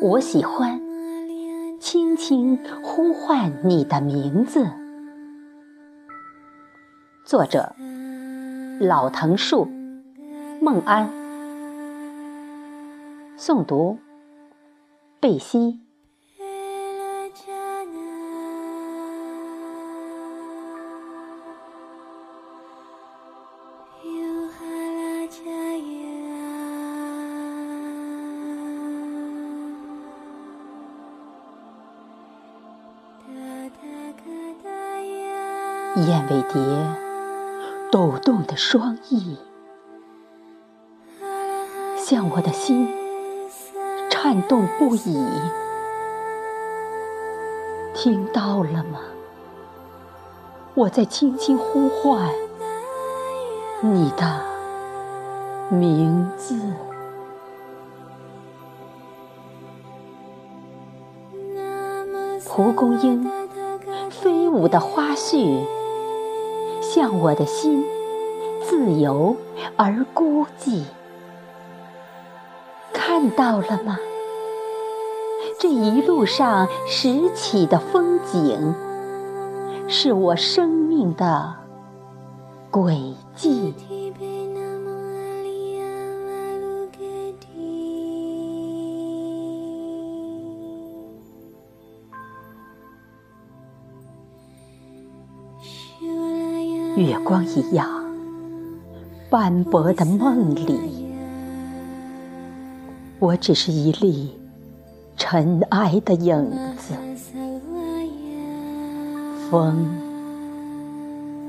我喜欢轻轻呼唤你的名字。作者：老藤树，孟安。诵读：贝西。燕尾蝶抖动的双翼，向我的心颤动不已。听到了吗？我在轻轻呼唤你的名字。蒲公英飞舞的花絮。向我的心，自由而孤寂。看到了吗？这一路上拾起的风景，是我生命的轨迹。月光一样斑驳的梦里，我只是一粒尘埃的影子。风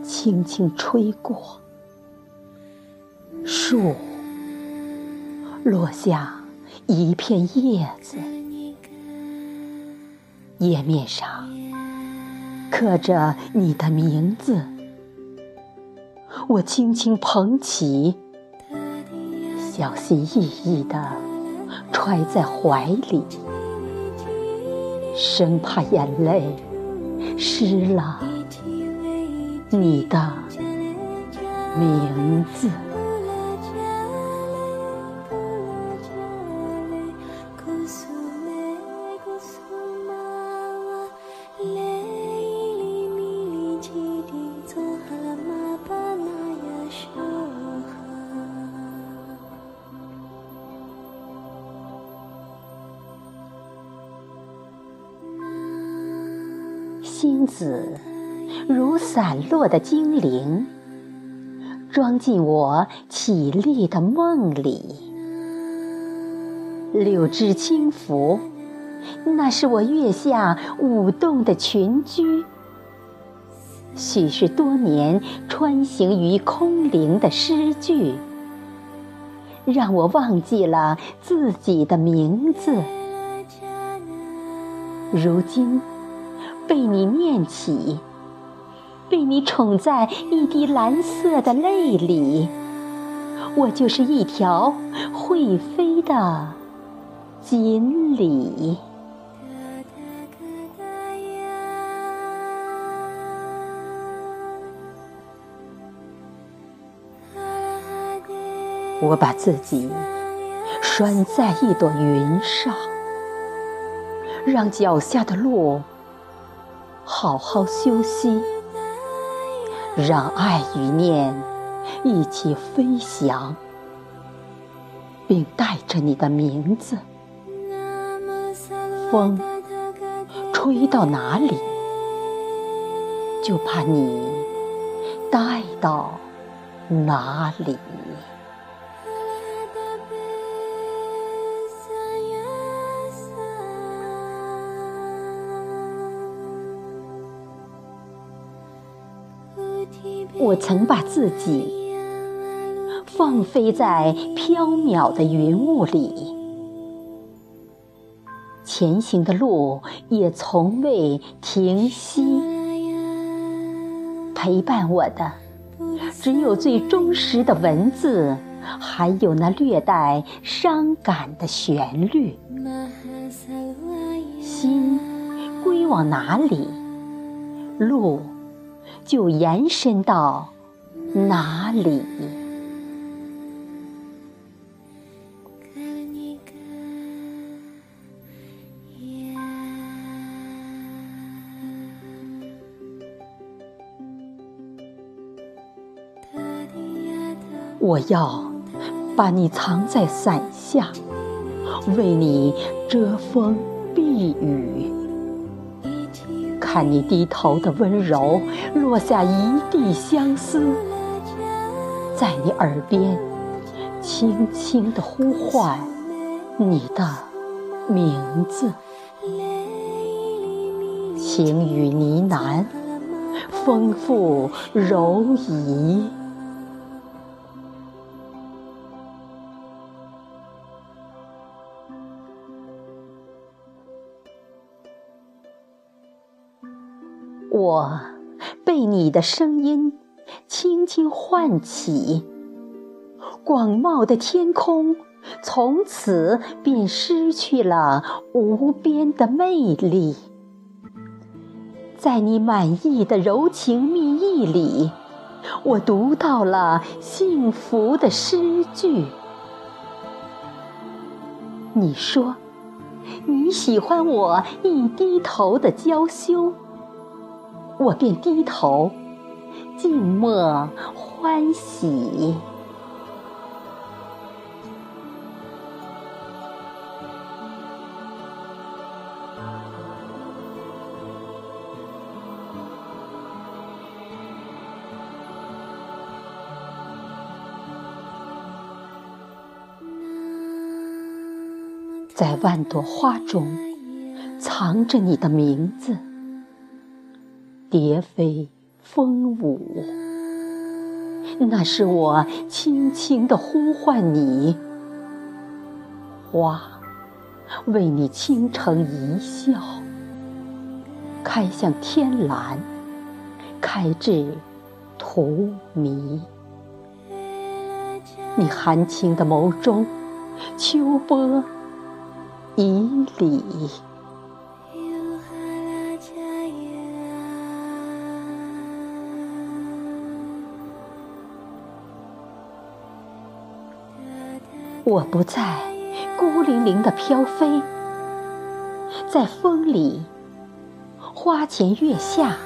轻轻吹过，树落下一片叶子，叶面上刻着你的名字。我轻轻捧起，小心翼翼地揣在怀里，生怕眼泪湿了你的名字。星子如散落的精灵，装进我绮丽的梦里。柳枝轻拂，那是我月下舞动的群居。许是多年穿行于空灵的诗句，让我忘记了自己的名字。如今。被你念起，被你宠在一滴蓝色的泪里，我就是一条会飞的锦鲤。我把自己拴在一朵云上，让脚下的路。好好休息，让爱与念一起飞翔，并带着你的名字。风吹到哪里，就把你带到哪里。我曾把自己放飞在飘渺的云雾里，前行的路也从未停息。陪伴我的只有最忠实的文字，还有那略带伤感的旋律。心归往哪里，路。就延伸到哪里？我要把你藏在伞下，为你遮风避雨。看你低头的温柔，落下一地相思，在你耳边轻轻的呼唤你的名字，情雨呢喃，丰富柔仪。我被你的声音轻轻唤起，广袤的天空从此便失去了无边的魅力。在你满意的柔情蜜意里，我读到了幸福的诗句。你说，你喜欢我一低头的娇羞。我便低头，静默欢喜。在万朵花中，藏着你的名字。蝶飞风舞，那是我轻轻地呼唤你。花为你倾城一笑，开向天蓝，开至荼蘼。你含情的眸中，秋波以礼。我不再孤零零的飘飞，在风里、花前月下，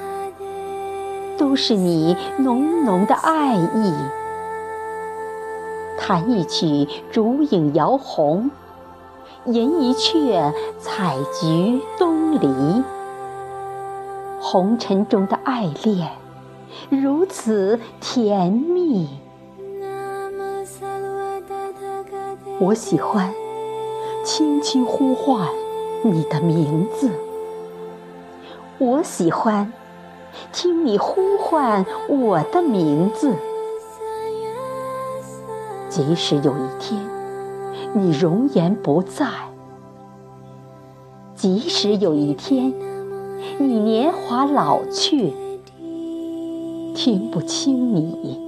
都是你浓浓的爱意。弹一曲烛影摇红，吟一阙采菊东篱。红尘中的爱恋，如此甜蜜。我喜欢轻轻呼唤你的名字，我喜欢听你呼唤我的名字。即使有一天你容颜不在，即使有一天你年华老去，听不清你，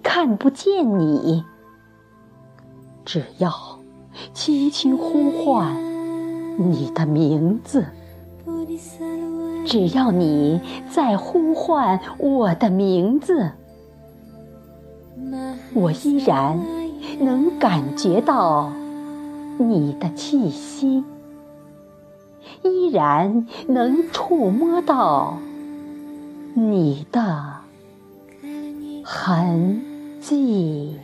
看不见你。只要轻轻呼唤你的名字，只要你在呼唤我的名字，我依然能感觉到你的气息，依然能触摸到你的痕迹。